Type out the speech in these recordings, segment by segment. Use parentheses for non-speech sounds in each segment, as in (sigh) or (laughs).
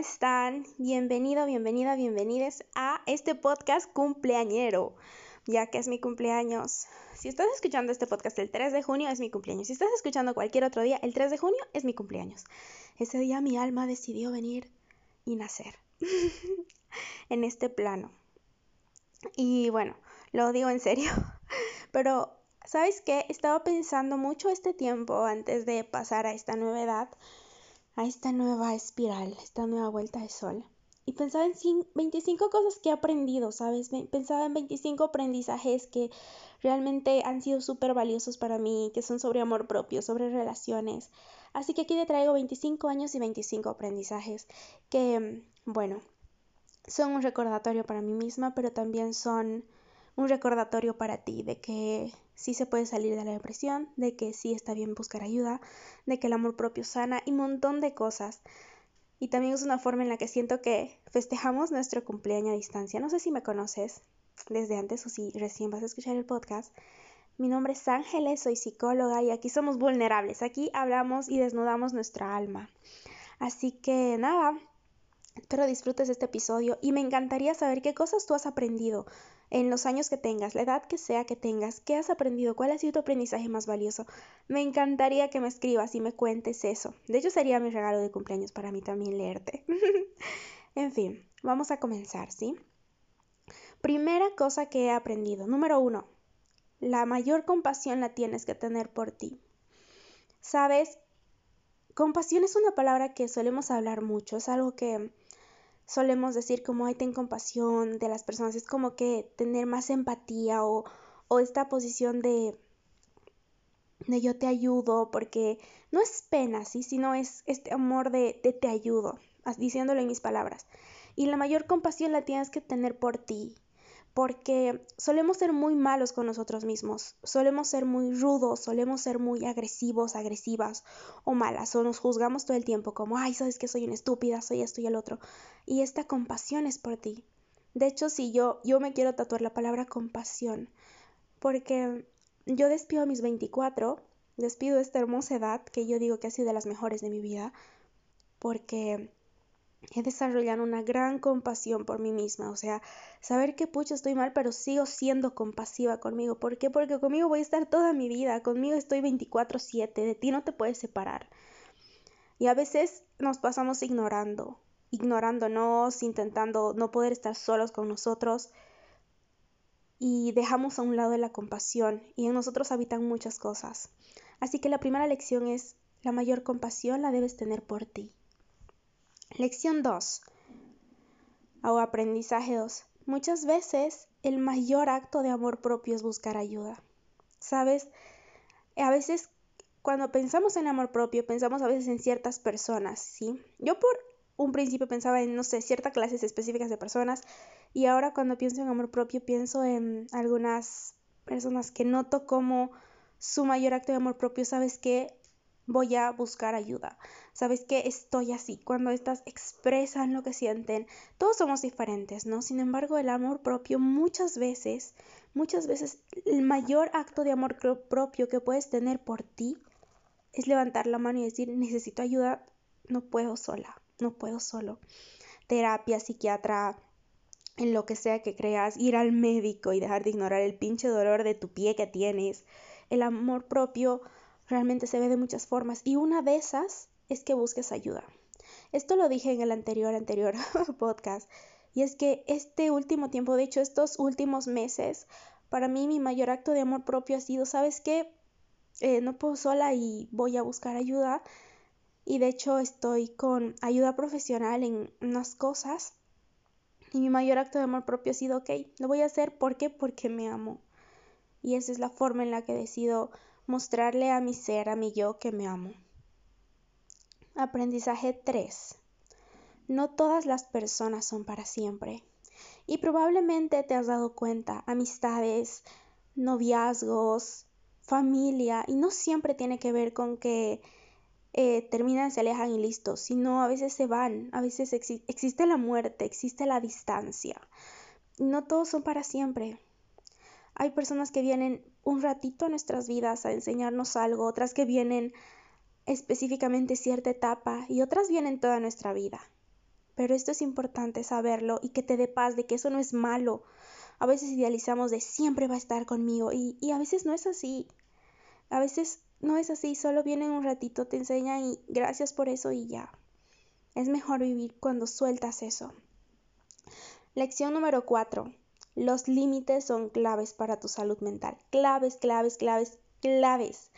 están? Bienvenido, bienvenida, bienvenidos a este podcast cumpleañero, ya que es mi cumpleaños. Si estás escuchando este podcast el 3 de junio, es mi cumpleaños. Si estás escuchando cualquier otro día, el 3 de junio es mi cumpleaños. Ese día mi alma decidió venir y nacer (laughs) en este plano. Y bueno, lo digo en serio, (laughs) pero ¿sabes qué? Estaba pensando mucho este tiempo antes de pasar a esta nueva edad a esta nueva espiral, esta nueva vuelta de sol. Y pensaba en 25 cosas que he aprendido, ¿sabes? Pensaba en 25 aprendizajes que realmente han sido súper valiosos para mí, que son sobre amor propio, sobre relaciones. Así que aquí te traigo 25 años y 25 aprendizajes que, bueno, son un recordatorio para mí misma, pero también son un recordatorio para ti de que sí se puede salir de la depresión, de que sí está bien buscar ayuda, de que el amor propio sana y un montón de cosas. Y también es una forma en la que siento que festejamos nuestro cumpleaños a distancia. No sé si me conoces desde antes o si recién vas a escuchar el podcast. Mi nombre es Ángeles, soy psicóloga y aquí somos vulnerables. Aquí hablamos y desnudamos nuestra alma. Así que nada, espero disfrutes este episodio y me encantaría saber qué cosas tú has aprendido en los años que tengas, la edad que sea que tengas, qué has aprendido, cuál ha sido tu aprendizaje más valioso. Me encantaría que me escribas y me cuentes eso. De hecho, sería mi regalo de cumpleaños para mí también leerte. (laughs) en fin, vamos a comenzar, ¿sí? Primera cosa que he aprendido. Número uno, la mayor compasión la tienes que tener por ti. Sabes, compasión es una palabra que solemos hablar mucho, es algo que solemos decir como, ay, ten compasión de las personas, es como que tener más empatía o, o esta posición de, de yo te ayudo, porque no es pena, ¿sí? Sino es este amor de, de te ayudo, diciéndolo en mis palabras. Y la mayor compasión la tienes que tener por ti, porque solemos ser muy malos con nosotros mismos, solemos ser muy rudos, solemos ser muy agresivos, agresivas o malas, o nos juzgamos todo el tiempo como, ay, sabes que soy una estúpida, soy esto y el otro. Y esta compasión es por ti. De hecho, si yo, yo me quiero tatuar la palabra compasión, porque yo despido a mis 24, despido esta hermosa edad que yo digo que ha sido de las mejores de mi vida, porque he desarrollado una gran compasión por mí misma, o sea, saber que pucho estoy mal, pero sigo siendo compasiva conmigo. ¿Por qué? Porque conmigo voy a estar toda mi vida, conmigo estoy 24/7, de ti no te puedes separar. Y a veces nos pasamos ignorando, ignorándonos, intentando no poder estar solos con nosotros y dejamos a un lado la compasión y en nosotros habitan muchas cosas. Así que la primera lección es, la mayor compasión la debes tener por ti. Lección 2. O aprendizaje 2. Muchas veces el mayor acto de amor propio es buscar ayuda. ¿Sabes? A veces cuando pensamos en amor propio, pensamos a veces en ciertas personas, ¿sí? Yo por un principio pensaba en, no sé, ciertas clases específicas de personas y ahora cuando pienso en amor propio pienso en algunas personas que noto como su mayor acto de amor propio, ¿sabes qué? voy a buscar ayuda. ¿Sabes que Estoy así. Cuando estas expresan lo que sienten, todos somos diferentes, ¿no? Sin embargo, el amor propio muchas veces, muchas veces el mayor acto de amor propio que puedes tener por ti es levantar la mano y decir, necesito ayuda, no puedo sola, no puedo solo. Terapia, psiquiatra, en lo que sea que creas, ir al médico y dejar de ignorar el pinche dolor de tu pie que tienes. El amor propio realmente se ve de muchas formas y una de esas es que busques ayuda. Esto lo dije en el anterior, anterior (laughs) podcast y es que este último tiempo, de hecho estos últimos meses, para mí mi mayor acto de amor propio ha sido, ¿sabes qué? Eh, no puedo sola y voy a buscar ayuda y de hecho estoy con ayuda profesional en unas cosas y mi mayor acto de amor propio ha sido, ok, lo voy a hacer, ¿por qué? Porque me amo. Y esa es la forma en la que decido mostrarle a mi ser, a mi yo, que me amo. Aprendizaje 3. No todas las personas son para siempre. Y probablemente te has dado cuenta, amistades, noviazgos, familia, y no siempre tiene que ver con que eh, terminan, se alejan y listo, sino a veces se van, a veces existe la muerte, existe la distancia. No todos son para siempre. Hay personas que vienen un ratito a nuestras vidas a enseñarnos algo, otras que vienen específicamente cierta etapa y otras vienen toda nuestra vida. pero esto es importante saberlo y que te dé paz de que eso no es malo. A veces idealizamos de siempre va a estar conmigo y, y a veces no es así. A veces no es así, solo vienen un ratito, te enseñan y gracias por eso y ya. Es mejor vivir cuando sueltas eso. Lección número 4. Los límites son claves para tu salud mental. Claves, claves, claves, claves.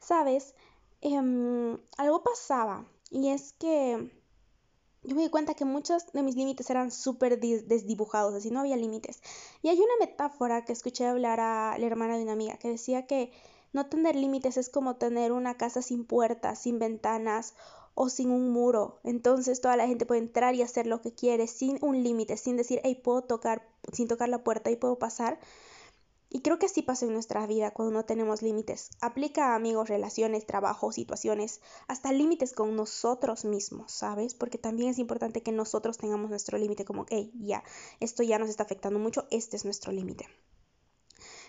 ¿Sabes? Em, algo pasaba y es que yo me di cuenta que muchos de mis límites eran súper desdibujados, así no había límites. Y hay una metáfora que escuché hablar a la hermana de una amiga que decía que no tener límites es como tener una casa sin puertas, sin ventanas o sin un muro. Entonces toda la gente puede entrar y hacer lo que quiere sin un límite, sin decir, hey, puedo tocar, sin tocar la puerta y puedo pasar. Y creo que así pasa en nuestra vida cuando no tenemos límites. Aplica a amigos, relaciones, trabajo, situaciones, hasta límites con nosotros mismos, ¿sabes? Porque también es importante que nosotros tengamos nuestro límite como, hey, ya, esto ya nos está afectando mucho, este es nuestro límite.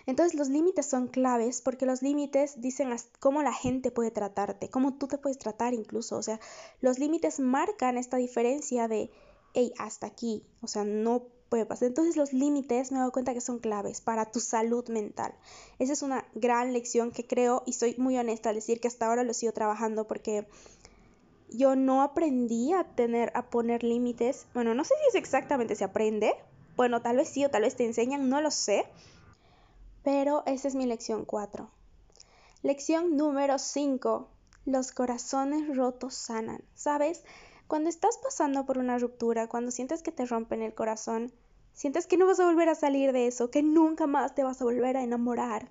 Entonces los límites son claves porque los límites dicen cómo la gente puede tratarte, cómo tú te puedes tratar incluso. O sea, los límites marcan esta diferencia de, hey, hasta aquí. O sea, no pasar. Entonces los límites me he dado cuenta que son claves para tu salud mental. Esa es una gran lección que creo y soy muy honesta al decir que hasta ahora lo sigo trabajando porque yo no aprendí a tener, a poner límites. Bueno, no sé si es exactamente se aprende. Bueno, tal vez sí o tal vez te enseñan, no lo sé pero esa es mi lección 4. Lección número 5. Los corazones rotos sanan. ¿Sabes? Cuando estás pasando por una ruptura, cuando sientes que te rompen el corazón, sientes que no vas a volver a salir de eso, que nunca más te vas a volver a enamorar.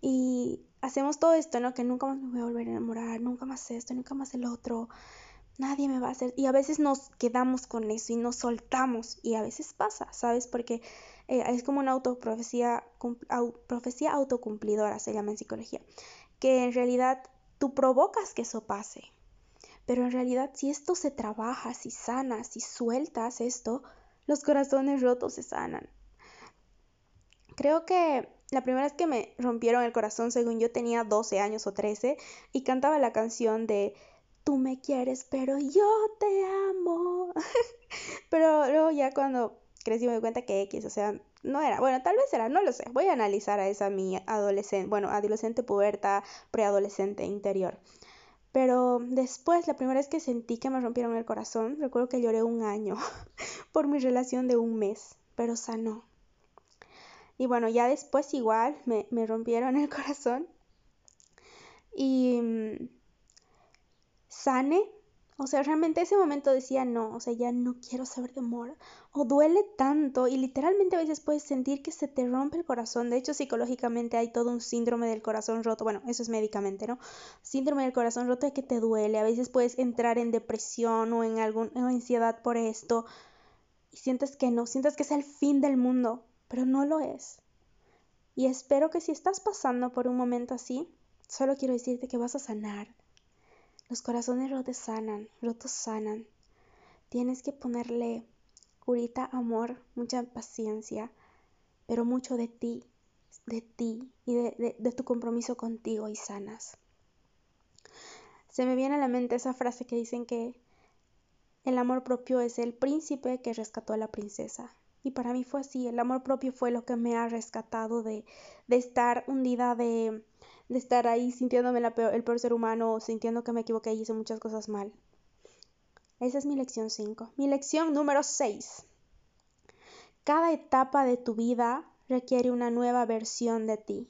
Y hacemos todo esto, ¿no? Que nunca más me voy a volver a enamorar, nunca más esto, nunca más el otro. Nadie me va a hacer. Y a veces nos quedamos con eso y nos soltamos. Y a veces pasa, ¿sabes? Porque eh, es como una autoprofecía, profecía autocumplidora, se llama en psicología, que en realidad tú provocas que eso pase. Pero en realidad si esto se trabaja, si sanas, si sueltas esto, los corazones rotos se sanan. Creo que la primera vez que me rompieron el corazón, según yo tenía 12 años o 13, y cantaba la canción de Tú me quieres, pero yo te amo. (laughs) pero luego ya cuando crecí me di cuenta que X, o sea, no era, bueno, tal vez era, no lo sé, voy a analizar a esa mi adolescente, bueno, adolescente puberta, preadolescente interior. Pero después, la primera vez que sentí que me rompieron el corazón, recuerdo que lloré un año (laughs) por mi relación de un mes, pero sanó. Y bueno, ya después igual me, me rompieron el (laughs) corazón y mm, sane o sea, realmente ese momento decía, no, o sea, ya no quiero saber de amor. O duele tanto y literalmente a veces puedes sentir que se te rompe el corazón. De hecho, psicológicamente hay todo un síndrome del corazón roto. Bueno, eso es médicamente, ¿no? Síndrome del corazón roto de que te duele. A veces puedes entrar en depresión o en alguna ansiedad por esto. Y sientes que no, sientes que es el fin del mundo, pero no lo es. Y espero que si estás pasando por un momento así, solo quiero decirte que vas a sanar los corazones rotos sanan, rotos sanan. Tienes que ponerle curita amor, mucha paciencia, pero mucho de ti, de ti y de, de, tu compromiso contigo y sanas. Se me viene a la mente esa frase que dicen que el amor propio es el príncipe que rescató a la princesa. Y para mí fue así, el amor propio fue lo que me ha rescatado de, de estar hundida de, de estar ahí sintiéndome el peor ser humano, sintiendo que me equivoqué y hice muchas cosas mal. Esa es mi lección 5. Mi lección número 6. Cada etapa de tu vida requiere una nueva versión de ti.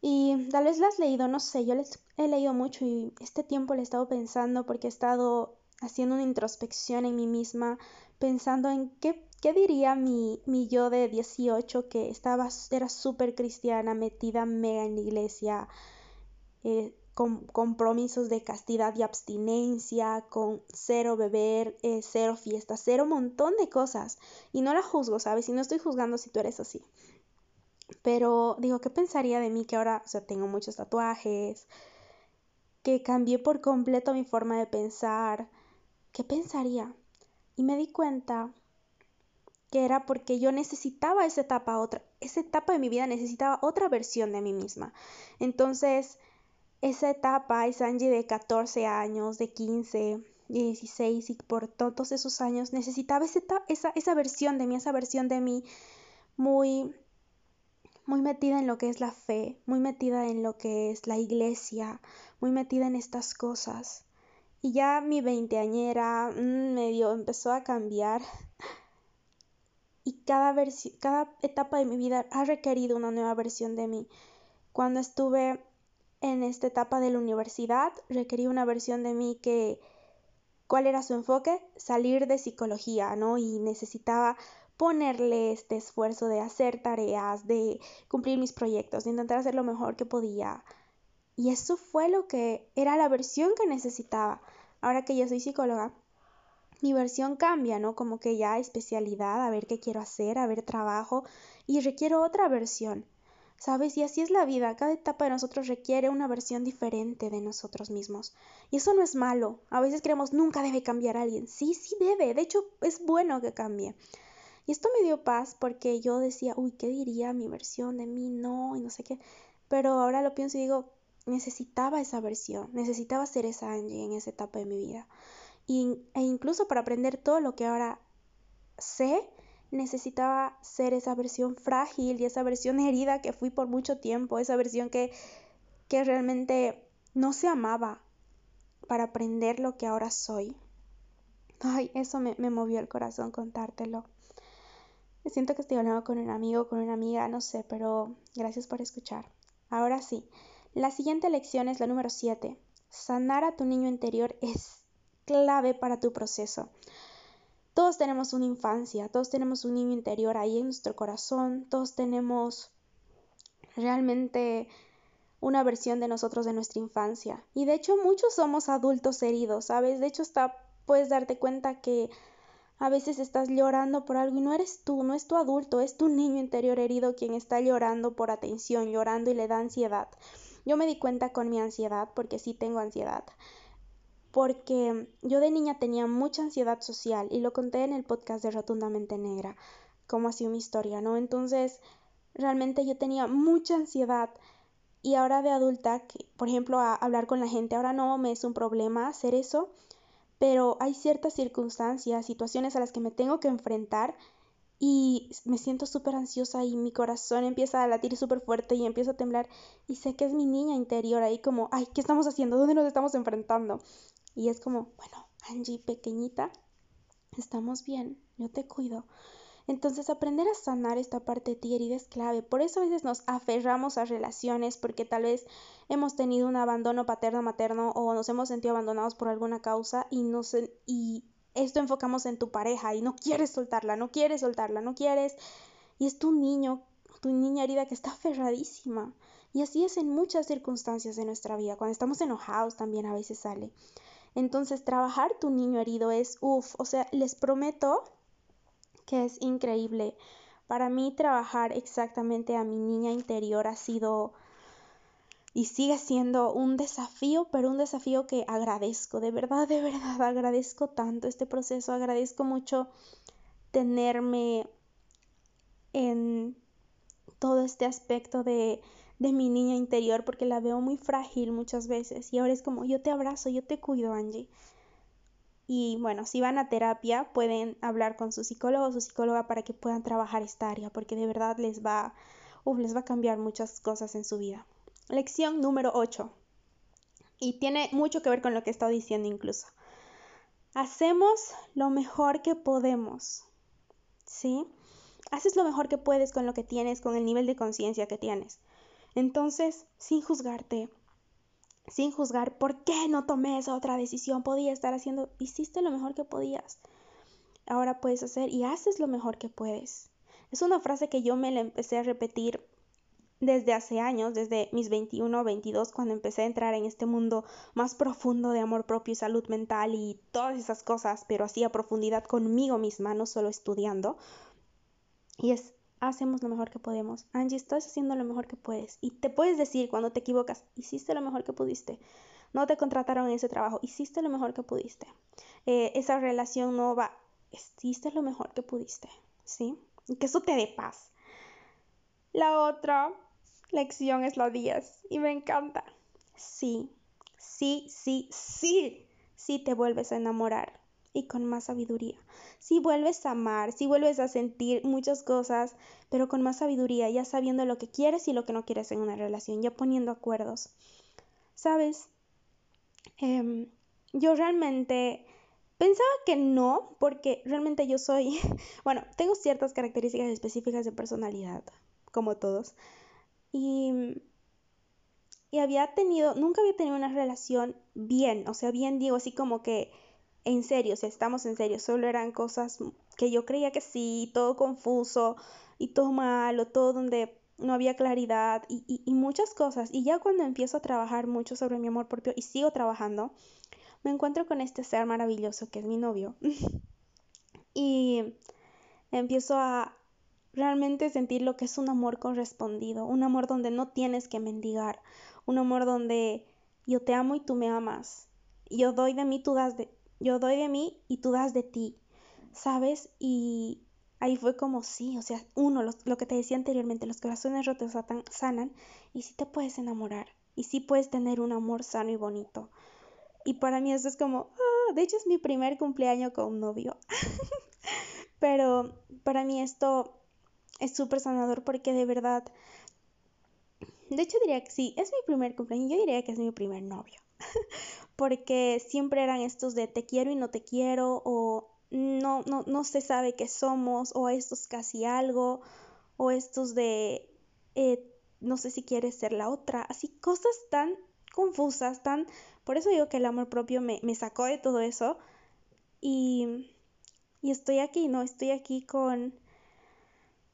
Y tal vez la has leído, no sé, yo les he leído mucho y este tiempo le he estado pensando porque he estado haciendo una introspección en mí misma, pensando en qué ¿Qué diría mi, mi yo de 18 que estaba, era súper cristiana, metida mega en la iglesia, eh, con compromisos de castidad y abstinencia, con cero beber, eh, cero fiesta, cero montón de cosas? Y no la juzgo, ¿sabes? Y no estoy juzgando si tú eres así. Pero digo, ¿qué pensaría de mí que ahora, o sea, tengo muchos tatuajes, que cambié por completo mi forma de pensar? ¿Qué pensaría? Y me di cuenta que era porque yo necesitaba esa etapa otra, esa etapa de mi vida necesitaba otra versión de mí misma. Entonces, esa etapa, esa Angie de 14 años, de 15, 16 y por todos esos años necesitaba esa, esa, esa versión de mí, esa versión de mí muy, muy metida en lo que es la fe, muy metida en lo que es la iglesia, muy metida en estas cosas. Y ya mi veinteañera mm, medio empezó a cambiar y cada, cada etapa de mi vida ha requerido una nueva versión de mí. Cuando estuve en esta etapa de la universidad, requerí una versión de mí que, ¿cuál era su enfoque? Salir de psicología, ¿no? Y necesitaba ponerle este esfuerzo de hacer tareas, de cumplir mis proyectos, de intentar hacer lo mejor que podía. Y eso fue lo que era la versión que necesitaba. Ahora que ya soy psicóloga, mi versión cambia, ¿no? Como que ya especialidad, a ver qué quiero hacer, a ver trabajo y requiero otra versión. ¿Sabes? Y así es la vida. Cada etapa de nosotros requiere una versión diferente de nosotros mismos. Y eso no es malo. A veces creemos nunca debe cambiar a alguien. Sí, sí debe. De hecho, es bueno que cambie. Y esto me dio paz porque yo decía, uy, ¿qué diría mi versión de mí? No, y no sé qué. Pero ahora lo pienso y digo, necesitaba esa versión, necesitaba ser esa Angie en esa etapa de mi vida. Y, e incluso para aprender todo lo que ahora sé, necesitaba ser esa versión frágil y esa versión (laughs) herida que fui por mucho tiempo, esa versión que, que realmente no se amaba para aprender lo que ahora soy. Ay, eso me, me movió el corazón contártelo. Siento que estoy hablando con un amigo, con una amiga, no sé, pero gracias por escuchar. Ahora sí, la siguiente lección es la número 7. Sanar a tu niño interior es clave para tu proceso. Todos tenemos una infancia, todos tenemos un niño interior ahí en nuestro corazón, todos tenemos realmente una versión de nosotros de nuestra infancia. Y de hecho muchos somos adultos heridos, ¿sabes? De hecho está, puedes darte cuenta que a veces estás llorando por algo y no eres tú, no es tu adulto, es tu niño interior herido quien está llorando por atención, llorando y le da ansiedad. Yo me di cuenta con mi ansiedad, porque sí tengo ansiedad porque yo de niña tenía mucha ansiedad social y lo conté en el podcast de Rotundamente Negra, como ha sido mi historia, ¿no? Entonces, realmente yo tenía mucha ansiedad y ahora de adulta, que, por ejemplo, a hablar con la gente, ahora no me es un problema hacer eso, pero hay ciertas circunstancias, situaciones a las que me tengo que enfrentar y me siento súper ansiosa y mi corazón empieza a latir súper fuerte y empiezo a temblar y sé que es mi niña interior ahí como, ay, ¿qué estamos haciendo? ¿Dónde nos estamos enfrentando? Y es como, bueno, Angie, pequeñita, estamos bien, yo te cuido. Entonces aprender a sanar esta parte de ti herida es clave. Por eso a veces nos aferramos a relaciones porque tal vez hemos tenido un abandono paterno materno o nos hemos sentido abandonados por alguna causa y nos y esto enfocamos en tu pareja y no quieres soltarla, no quieres soltarla, no quieres y es tu niño, tu niña herida que está aferradísima. Y así es en muchas circunstancias de nuestra vida. Cuando estamos enojados también a veces sale. Entonces, trabajar tu niño herido es, uff, o sea, les prometo que es increíble. Para mí trabajar exactamente a mi niña interior ha sido y sigue siendo un desafío, pero un desafío que agradezco, de verdad, de verdad, agradezco tanto este proceso, agradezco mucho tenerme en todo este aspecto de de mi niña interior porque la veo muy frágil muchas veces y ahora es como yo te abrazo, yo te cuido, Angie. Y bueno, si van a terapia pueden hablar con su psicólogo o su psicóloga para que puedan trabajar esta área porque de verdad les va, les va a cambiar muchas cosas en su vida. Lección número 8. Y tiene mucho que ver con lo que he estado diciendo incluso. Hacemos lo mejor que podemos. ¿Sí? Haces lo mejor que puedes con lo que tienes, con el nivel de conciencia que tienes. Entonces, sin juzgarte, sin juzgar por qué no tomé esa otra decisión, podía estar haciendo, hiciste lo mejor que podías. Ahora puedes hacer y haces lo mejor que puedes. Es una frase que yo me la empecé a repetir desde hace años, desde mis 21 o 22, cuando empecé a entrar en este mundo más profundo de amor propio y salud mental y todas esas cosas, pero así a profundidad conmigo misma, no solo estudiando. Y es, hacemos lo mejor que podemos. Angie, estás haciendo lo mejor que puedes. Y te puedes decir cuando te equivocas, hiciste lo mejor que pudiste. No te contrataron en ese trabajo, hiciste lo mejor que pudiste. Eh, esa relación no va, hiciste lo mejor que pudiste. ¿Sí? Que eso te dé paz. La otra lección es la 10 y me encanta. Sí, sí, sí, sí. si te vuelves a enamorar y con más sabiduría. Si vuelves a amar, si vuelves a sentir muchas cosas, pero con más sabiduría, ya sabiendo lo que quieres y lo que no quieres en una relación, ya poniendo acuerdos. ¿Sabes? Em, yo realmente pensaba que no, porque realmente yo soy, (laughs) bueno, tengo ciertas características específicas de personalidad, como todos. Y y había tenido, nunca había tenido una relación bien, o sea, bien digo, así como que en serio, sea, estamos en serio, solo eran cosas que yo creía que sí, todo confuso y todo malo, todo donde no había claridad y, y, muchas cosas. Y ya cuando empiezo a trabajar mucho sobre mi amor propio y sigo trabajando, me encuentro con este ser maravilloso que es mi novio. (laughs) y empiezo a realmente sentir lo que es un amor correspondido, un amor donde no tienes que mendigar, un amor donde yo te amo y tú me amas. Yo doy de mí, tú das de, yo doy de mí y tú das de ti, ¿sabes? Y ahí fue como sí, o sea, uno, lo, que te decía anteriormente, los corazones rotos sanan y sí te puedes enamorar y sí puedes tener un amor sano y bonito. Y para mí eso es como, ah, de hecho es mi primer cumpleaños con un novio. (laughs) Pero para mí esto es súper sanador porque de verdad de hecho, diría que sí, es mi primer cumpleaños. Yo diría que es mi primer novio. (laughs) Porque siempre eran estos de te quiero y no te quiero, o no, no, no se sabe qué somos, o estos casi algo, o estos de eh, no sé si quieres ser la otra. Así, cosas tan confusas, tan. Por eso digo que el amor propio me, me sacó de todo eso. Y, y estoy aquí, ¿no? Estoy aquí con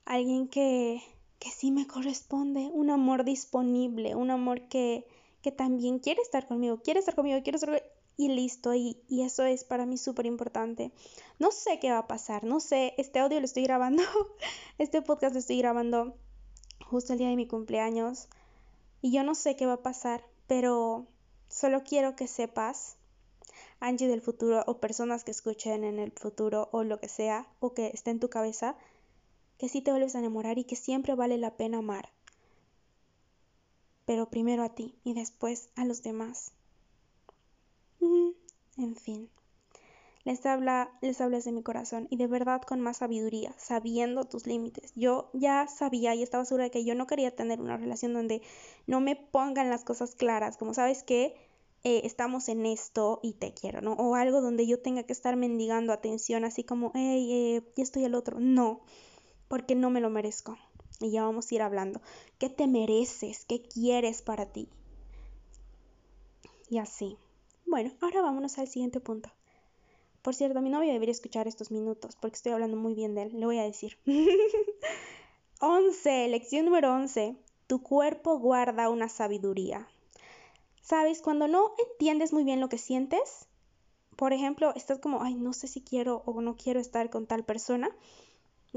alguien que que sí me corresponde, un amor disponible, un amor que, que también quiere estar conmigo, quiere estar conmigo, quiere estar conmigo, y listo, y, y eso es para mí súper importante. No sé qué va a pasar, no sé, este audio lo estoy grabando, (laughs) este podcast lo estoy grabando justo el día de mi cumpleaños, y yo no sé qué va a pasar, pero solo quiero que sepas, Angie del futuro, o personas que escuchen en el futuro, o lo que sea, o que esté en tu cabeza, que sí te vuelves a enamorar y que siempre vale la pena amar. Pero primero a ti y después a los demás. En fin. Les habla, les habla desde mi corazón y de verdad con más sabiduría, sabiendo tus límites. Yo ya sabía y estaba segura de que yo no quería tener una relación donde no me pongan las cosas claras, como sabes que eh, estamos en esto y te quiero, ¿no? O algo donde yo tenga que estar mendigando atención, así como, hey, eh, ya estoy al otro. No, porque no me lo merezco. Y ya vamos a ir hablando. ¿Qué te mereces? ¿Qué quieres para ti? Y así. Bueno, ahora vámonos al siguiente punto. Por cierto, mi novio debería escuchar estos minutos porque estoy hablando muy bien de él. Le voy a decir. (laughs) 11. Lección número 11. Tu cuerpo guarda una sabiduría. ¿Sabes? Cuando no entiendes muy bien lo que sientes, por ejemplo, estás como, ay, no sé si quiero o no quiero estar con tal persona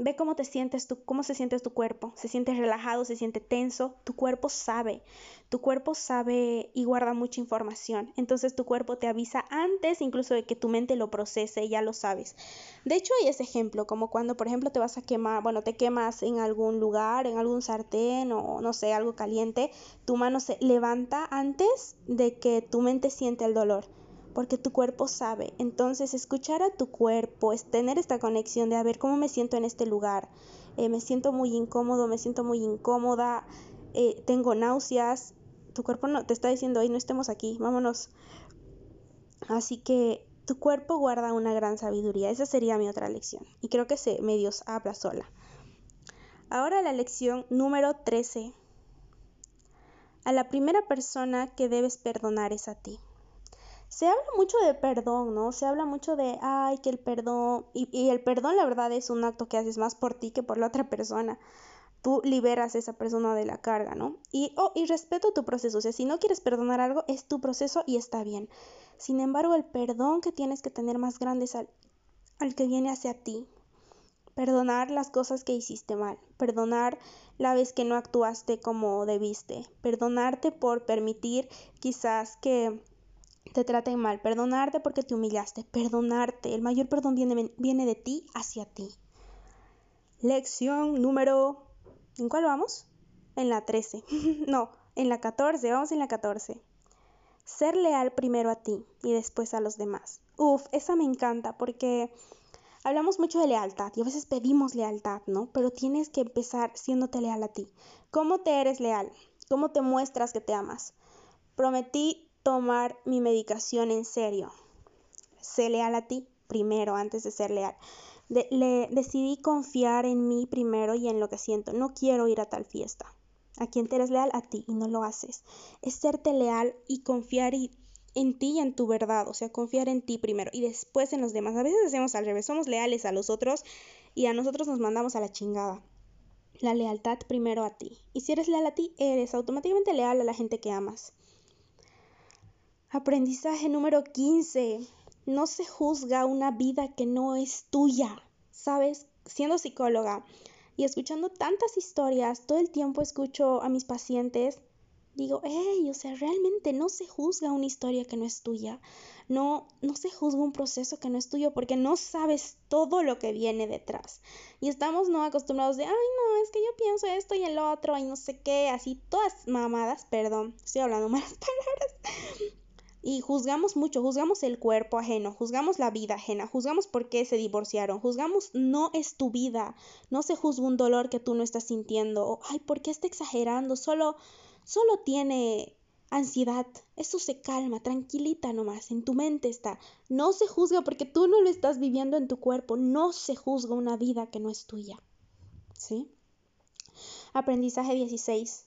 Ve cómo te sientes tú, cómo se siente tu cuerpo. Se siente relajado, se siente tenso. Tu cuerpo sabe. Tu cuerpo sabe y guarda mucha información. Entonces tu cuerpo te avisa antes incluso de que tu mente lo procese, ya lo sabes. De hecho, hay ese ejemplo, como cuando, por ejemplo, te vas a quemar, bueno, te quemas en algún lugar, en algún sartén o no sé, algo caliente. Tu mano se levanta antes de que tu mente siente el dolor porque tu cuerpo sabe. Entonces, escuchar a tu cuerpo es tener esta conexión de a ver cómo me siento en este lugar. Eh, me siento muy incómodo, me siento muy incómoda, eh, tengo náuseas. Tu cuerpo no te está diciendo, hoy no estemos aquí, vámonos. Así que tu cuerpo guarda una gran sabiduría. Esa sería mi otra lección. Y creo que se medios habla sola. Ahora la lección número 13. A la primera persona que debes perdonar es a ti se habla mucho de perdón, ¿no? Se habla mucho de, ay, que el perdón, y, el perdón la verdad es un acto que haces más por ti que por la otra persona. Tú liberas a esa persona de la carga, ¿no? Y, oh, y respeto tu proceso, o sea, si no quieres perdonar algo, es tu proceso y está bien. Sin embargo, el perdón que tienes que tener más grande es al, al que viene hacia ti. Perdonar las cosas que hiciste mal, perdonar la vez que no actuaste como debiste, perdonarte por permitir quizás que te traten mal, perdonarte porque te humillaste, perdonarte. El mayor perdón viene, viene de ti hacia ti. Lección número... ¿En cuál vamos? En la 13. (laughs) no, en la 14, vamos en la 14. ser leal primero a ti y después a los demás. Uf, esa me encanta porque hablamos mucho de lealtad y a veces pedimos lealtad, ¿no? Pero tienes que empezar siéndote leal a ti. ¿Cómo te eres leal? ¿Cómo te muestras que te amas? Prometí tomar mi medicación en serio. Sé leal a ti primero antes de ser leal. le, decidí confiar en mí primero y en lo que siento. No quiero ir a tal fiesta. ¿A quién te eres leal? A ti y no lo haces. Es serte leal y confiar en ti y en tu verdad. O sea, confiar en ti primero y después en los demás. A veces hacemos al revés. Somos leales a los otros y a nosotros nos mandamos a la chingada. La lealtad primero a ti. Y si eres leal a ti, eres automáticamente leal a la gente que amas. Aprendizaje número 15 no se juzga una vida que no es tuya, ¿sabes? Siendo psicóloga y escuchando tantas historias, todo el tiempo escucho a mis pacientes, digo, hey, o sea, realmente no se juzga una historia que no es tuya, no, no se juzga un proceso que no es tuyo porque no sabes todo lo que viene detrás. Y estamos no acostumbrados de, ay, no, es que yo pienso esto y el otro y no sé qué, así, todas mamadas, perdón, estoy hablando (laughs) malas palabras, y juzgamos mucho, juzgamos el cuerpo ajeno, juzgamos la vida ajena, juzgamos por qué se divorciaron, juzgamos no es tu vida, no se juzga un dolor que tú no estás sintiendo, o ay, ¿por qué está exagerando? Solo, solo tiene ansiedad, eso se calma, tranquilita nomás, en tu mente está. No se juzga porque tú no lo estás viviendo en tu cuerpo, no se juzga una vida que no es tuya. ¿Sí? Aprendizaje 16.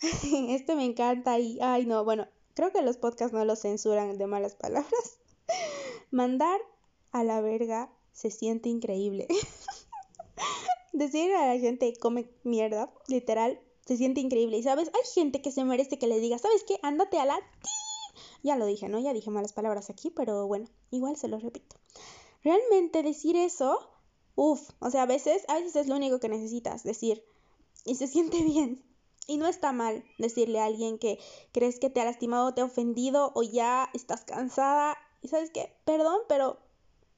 (laughs) este me encanta y, ay no, bueno, Creo que los podcasts no los censuran de malas palabras. (laughs) Mandar a la verga se siente increíble. (laughs) Decir a la gente come mierda, literal, se siente increíble. Y sabes, hay gente que se merece que le diga, ¿sabes qué? Ándate a la. Ya lo dije, ¿no? Ya dije malas palabras aquí, pero bueno, igual se lo repito. Realmente decir eso, uff, o sea, a veces, a veces es lo único que necesitas decir. Y se siente (laughs) bien. Y no está mal decirle a alguien que crees que te ha lastimado, te ha ofendido o ya estás cansada. Y sabes qué, perdón, pero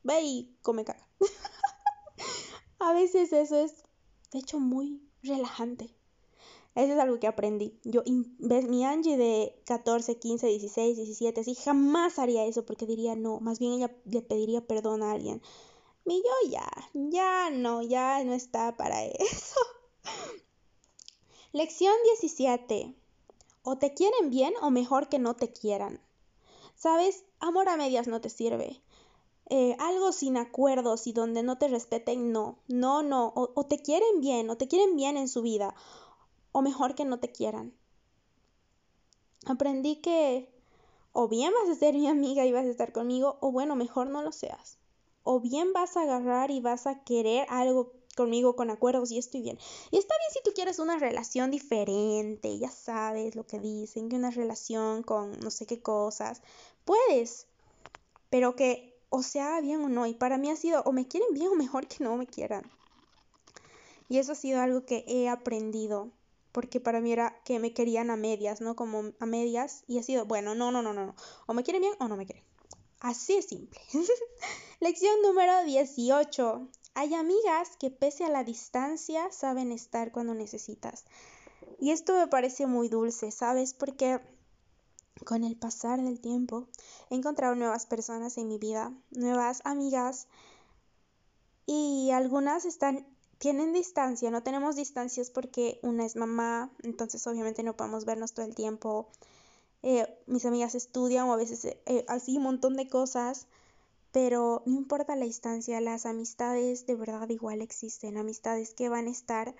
ve y come caca. (laughs) a veces eso es, de hecho, muy relajante. Eso es algo que aprendí. Yo, ves, mi Angie de 14, 15, 16, 17, sí, jamás haría eso porque diría no. Más bien ella le pediría perdón a alguien. Mi yo ya, ya no, ya no está para (laughs) eso. Lección 17. O te quieren bien o mejor que no te quieran. Sabes, amor a medias no te sirve. Eh, algo sin acuerdos y donde no te respeten, no, no, no. O, o te quieren bien, o te quieren bien en su vida, o mejor que no te quieran. Aprendí que o bien vas a ser mi amiga y vas a estar conmigo, o bueno, mejor no lo seas. O bien vas a agarrar y vas a querer algo conmigo con acuerdos y estoy bien. Y está bien si tú quieres una relación diferente, ya sabes lo que dicen, que una relación con no sé qué cosas, puedes, pero que o sea bien o no. Y para mí ha sido o me quieren bien o mejor que no me quieran. Y eso ha sido algo que he aprendido, porque para mí era que me querían a medias, ¿no? Como a medias, y ha sido, bueno, no, no, no, no, no. O me quieren bien o no me quieren. Así es simple. (laughs) Lección número 18. Hay amigas que pese a la distancia saben estar cuando necesitas. Y esto me parece muy dulce, ¿sabes? Porque con el pasar del tiempo he encontrado nuevas personas en mi vida, nuevas amigas y algunas están tienen distancia, no tenemos distancias porque una es mamá, entonces obviamente no podemos vernos todo el tiempo. Eh, mis amigas estudian o a veces eh, así un montón de cosas pero no importa la distancia, las amistades de verdad igual existen, amistades que van a estar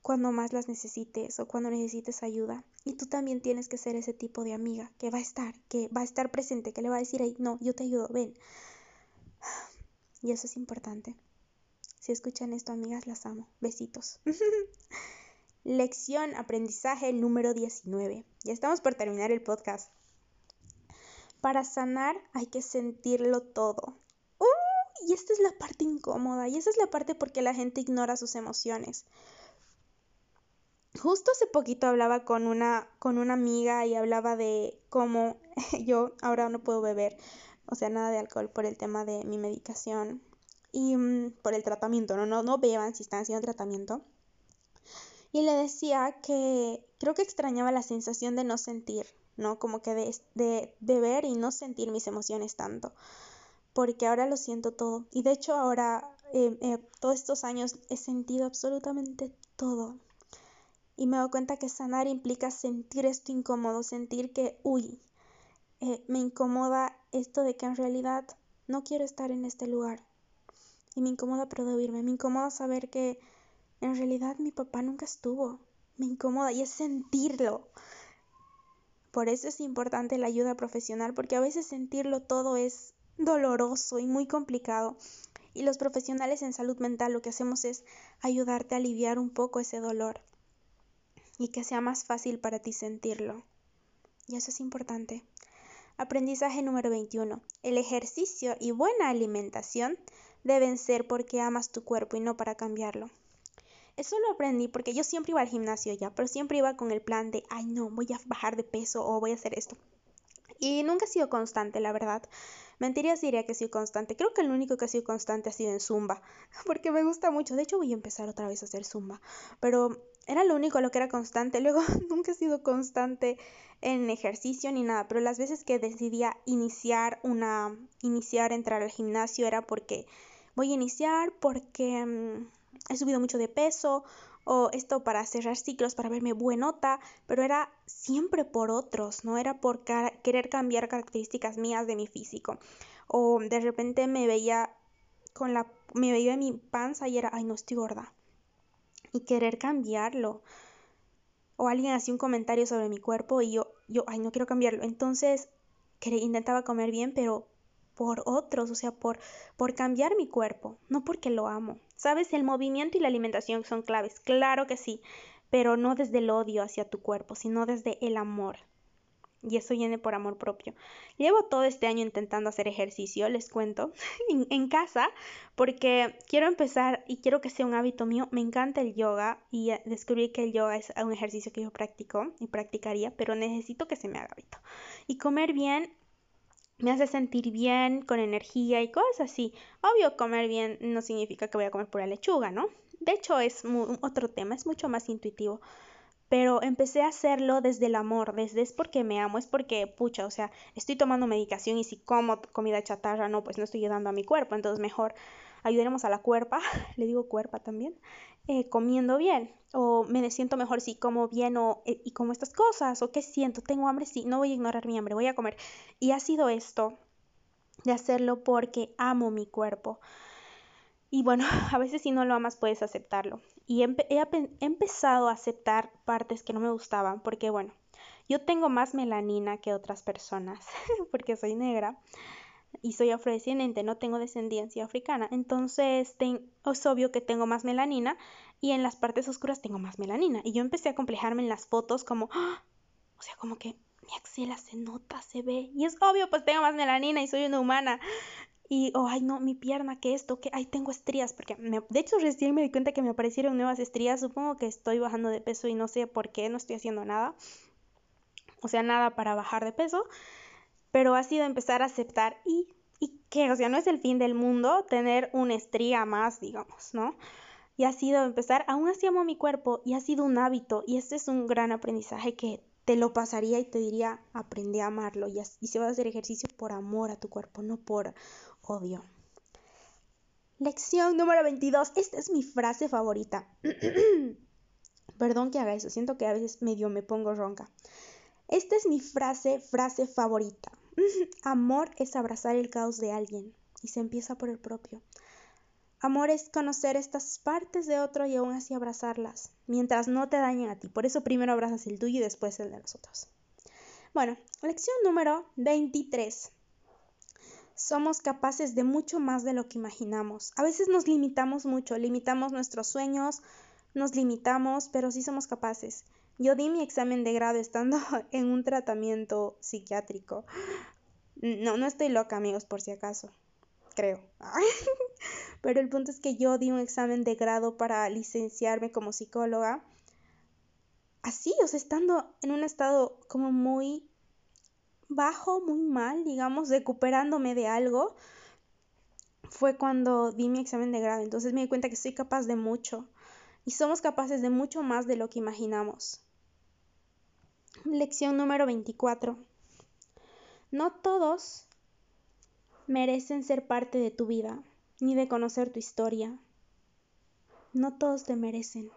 cuando más las necesites o cuando necesites ayuda. Y tú también tienes que ser ese tipo de amiga que va a estar, que va a estar presente, que le va a decir, no, yo te ayudo, ven. (sighs) Y eso es importante. Si escuchan esto, amigas, las amo. Besitos. (laughs) Lección, aprendizaje número 19. Ya estamos por terminar el podcast. Para sanar hay que sentirlo todo. Y esta es la parte incómoda y esa es la parte porque la gente ignora sus emociones. Justo hace poquito hablaba con una, con una amiga y hablaba de cómo (laughs) yo ahora no puedo beber, o sea, nada de alcohol por el tema de mi medicación y mm, por el tratamiento, ¿no? No, no beban si están haciendo tratamiento. Y le decía que creo que extrañaba la sensación de no sentir, ¿no? Como que de, de, de ver y no sentir mis emociones tanto, porque ahora lo siento todo. Y de hecho ahora, eh, eh, todos estos años, he sentido absolutamente todo. Y me doy cuenta que sanar implica sentir esto incómodo, sentir que, uy, eh, me incomoda esto de que en realidad no quiero estar en este lugar. Y me incomoda irme, me incomoda saber que en realidad mi papá nunca estuvo. Me incomoda y es sentirlo. Por eso es importante la ayuda profesional, porque a veces sentirlo todo es doloroso y muy complicado. Y los profesionales en salud mental lo que hacemos es ayudarte a aliviar un poco ese dolor y que sea más fácil para ti sentirlo. Y eso es importante. Aprendizaje número 21. El ejercicio y buena alimentación deben ser porque amas tu cuerpo y no para cambiarlo. Eso lo aprendí porque yo siempre iba al gimnasio ya, pero siempre iba con el plan de, ay no, voy a bajar de peso o voy a hacer esto. Y nunca he sido constante, la verdad. Mentiría diría que he sido constante. Creo que el único que ha sido constante ha sido en Zumba, (laughs) porque me gusta mucho. De hecho, voy a empezar otra vez a hacer Zumba. Pero era lo único lo que era constante. (laughs) Luego, nunca he sido constante en ejercicio ni nada. Pero las veces que decidía iniciar una, iniciar entrar al gimnasio era porque voy a iniciar porque mm, he subido mucho de peso o esto para cerrar ciclos, para verme buenota, pero era siempre por otros, no era por querer cambiar características mías de mi físico. O de repente me veía con la me veía mi panza y era, ay, no estoy gorda. Y querer cambiarlo. O alguien hacía un comentario sobre mi cuerpo y yo yo ay, no quiero cambiarlo. Entonces, intentaba comer bien, pero por otros, o sea, por, por cambiar mi cuerpo, no porque lo amo. ¿Sabes? El movimiento y la alimentación son claves, claro que sí, pero no desde el odio hacia tu cuerpo, sino desde el amor. Y eso viene por amor propio. Llevo todo este año intentando hacer ejercicio, les cuento, (laughs) en, casa, porque quiero empezar y quiero que sea un hábito mío. Me encanta el yoga y descubrí que el yoga es un ejercicio que yo practico y practicaría, pero necesito que se me haga hábito. Y comer bien me hace sentir bien, con energía y cosas así. Obvio, comer bien no significa que voy a comer pura lechuga, ¿no? De hecho, es otro tema, es mucho más intuitivo. Pero empecé a hacerlo desde el amor, desde es porque me amo, es porque, pucha, o sea, estoy tomando medicación y si como comida chatarra, no, pues no estoy ayudando a mi cuerpo, entonces mejor ayudaremos a la cuerpa, (laughs) le digo cuerpa también, eh, comiendo bien. O me siento mejor si como bien o, eh, y como estas cosas. O qué siento, tengo hambre, sí, no voy a ignorar mi hambre, voy a comer. Y ha sido esto de hacerlo porque amo mi cuerpo. Y bueno, (laughs) a veces si no lo amas puedes aceptarlo. Y he, he, empezado a aceptar partes que no me gustaban porque bueno, yo tengo más melanina que otras personas (laughs) porque soy negra y soy afrodescendiente, no tengo descendencia africana, entonces es obvio que tengo más melanina y en las partes oscuras tengo más melanina. Y yo empecé a complejarme en las fotos como, ¡ah! o sea, como que mi axila se nota, se ve. Y es obvio, pues tengo más melanina y soy una humana. Y, oh, ay, no, mi pierna, que esto, que, ay, tengo estrías, porque de hecho recién me di cuenta que me aparecieron nuevas estrías. Supongo que estoy bajando de peso y no sé por qué, no estoy haciendo nada. O sea, nada para bajar de peso pero ha sido empezar a aceptar y, y que, o sea, no es el fin del mundo tener una estría más, digamos, ¿no? Y ha sido empezar, aún así amo mi cuerpo y ha sido un hábito y este es un gran aprendizaje que te lo pasaría y te diría, aprende a amarlo y, y se va a hacer ejercicio por amor a tu cuerpo, no por odio. Lección número 22. Esta es mi frase favorita. (clears throat) Perdón que haga eso, siento que a veces medio me pongo ronca. Esta es mi frase, frase favorita. Amor es abrazar el caos de alguien y se empieza por el propio. Amor es conocer estas partes de otro y aún así abrazarlas, mientras no te dañen a ti. Por eso primero abrazas el tuyo y después el de los otros. Bueno, lección número 23. Somos capaces de mucho más de lo que imaginamos. A veces nos limitamos mucho, limitamos nuestros sueños, nos limitamos, pero sí somos capaces. Yo di mi examen de grado estando (laughs) en un tratamiento psiquiátrico. No, no estoy loca, amigos, por si acaso. Creo. (laughs) Pero el punto es que yo di un examen de grado para licenciarme como psicóloga. Así, o sea, estando en un estado como muy bajo, muy mal, digamos, recuperándome de algo, fue cuando di mi examen de grado. Entonces me di cuenta que soy capaz de mucho y somos capaces de mucho más de lo que imaginamos. Lección número 24. No todos merecen ser parte de tu vida, ni de conocer tu historia. No todos te merecen.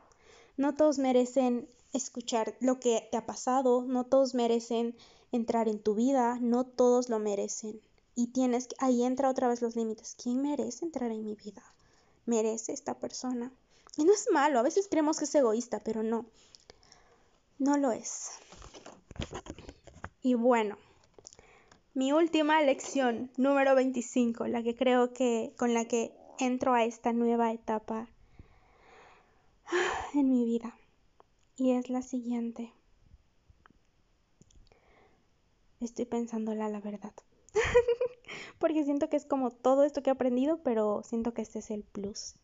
No todos merecen escuchar lo que te ha pasado, no todos merecen entrar en tu vida, no todos lo merecen. Y tienes que, ahí entra otra vez los límites. ¿Quién merece entrar en mi vida? ¿Merece esta persona? Y no es malo, a veces creemos que es egoísta, pero no. No lo es. Y bueno, mi última lección, número 25, la que creo que con la que entro a esta nueva etapa (sighs) en mi vida. Y es la siguiente. Estoy pensándola la verdad. (laughs) Porque siento que es como todo esto que he aprendido, pero siento que este es el plus.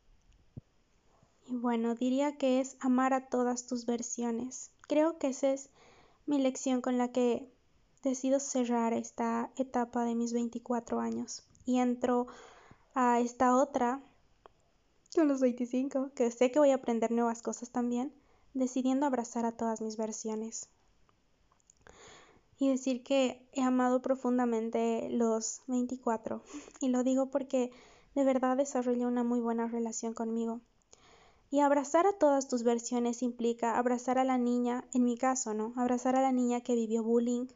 Y bueno, diría que es amar a todas tus versiones. Creo que esa es mi lección con la que decido cerrar esta etapa de mis 24 años y entro a esta otra con los 25, que sé que voy a aprender nuevas cosas también, decidiendo abrazar a todas mis versiones. Y decir que he amado profundamente los 24. (laughs) Y lo digo porque de verdad desarrollé una muy buena relación conmigo. Y abrazar a todas tus versiones implica abrazar a la niña, en mi caso, ¿no? Abrazar a la niña que vivió bullying,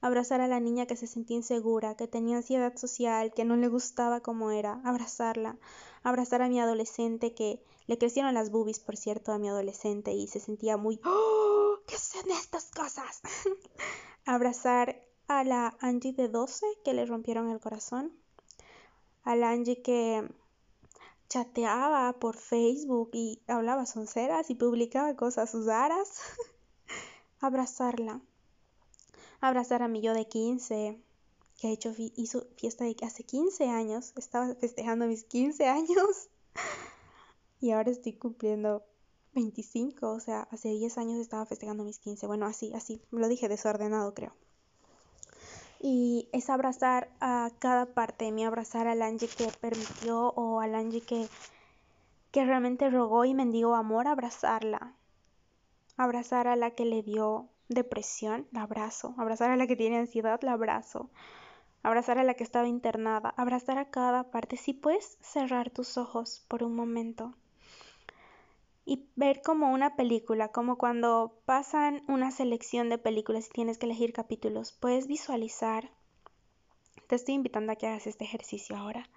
abrazar a la niña que se sentía insegura, que tenía ansiedad social, que no le gustaba como era, abrazarla, abrazar a mi adolescente que le crecieron las boobies, por cierto, a mi adolescente y se sentía muy ¡Oh! ¿Qué son estas cosas? (laughs) abrazar a la Angie de 12 que le rompieron el corazón, a la Angie que chateaba por Facebook y hablaba sonceras y publicaba cosas raras. (laughs) Abrazarla. Abrazar a mi yo de 15, que ha hecho hizo fiesta de hace 15 años. Estaba festejando mis 15 años. (laughs) y ahora estoy cumpliendo 25, o sea, hace 10 años estaba festejando mis 15. Bueno, así, así, lo dije desordenado, creo y es abrazar a cada parte de mí, abrazar al Angie que permitió o al Angie que, que realmente rogó y mendigó amor, abrazarla. Abrazar a la que le dio depresión, la abrazo. Abrazar a la que tiene ansiedad, la abrazo. Abrazar a la que estaba internada, abrazar a cada parte. Si puedes cerrar tus ojos por un momento y ver como una película, como cuando pasan una selección de películas y tienes que elegir capítulos, puedes visualizar. Te estoy invitando a que hagas este ejercicio ahora.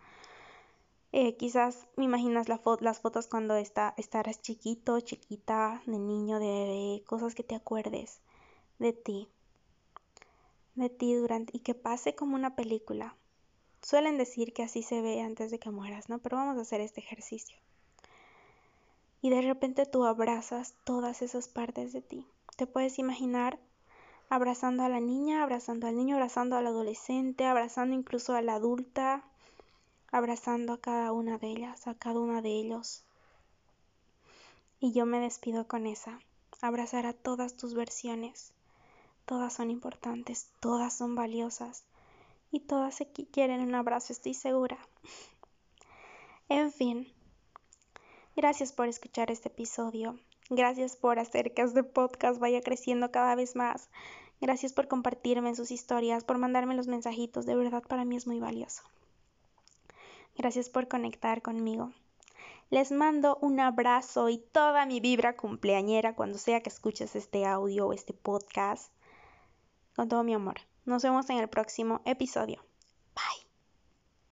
Eh, quizás me imaginas las fotos cuando está, estarás chiquito, chiquita, de niño, de bebé, cosas que te acuerdes de ti, de ti durante y que pase como una película. Suelen decir que así se ve antes de que mueras, ¿no? Pero vamos a hacer este ejercicio y de repente tú abrazas todas esas partes de ti. Te puedes imaginar abrazando a la niña, abrazando al niño, abrazando al adolescente, abrazando incluso a la adulta, abrazando a cada una de ellas, a cada uno de ellos. Y yo me despido con esa, abrazar a todas tus versiones. Todas son importantes, todas son valiosas y todas quieren un abrazo, estoy segura. (laughs) En fin, Gracias por escuchar este episodio. Gracias por hacer que este podcast vaya creciendo cada vez más. Gracias por compartirme sus historias, por mandarme los mensajitos. De verdad para mí es muy valioso. Gracias por conectar conmigo. Les mando un abrazo y toda mi vibra cumpleañera cuando sea que escuches este audio o este podcast. Con todo mi amor. Nos vemos en el próximo episodio.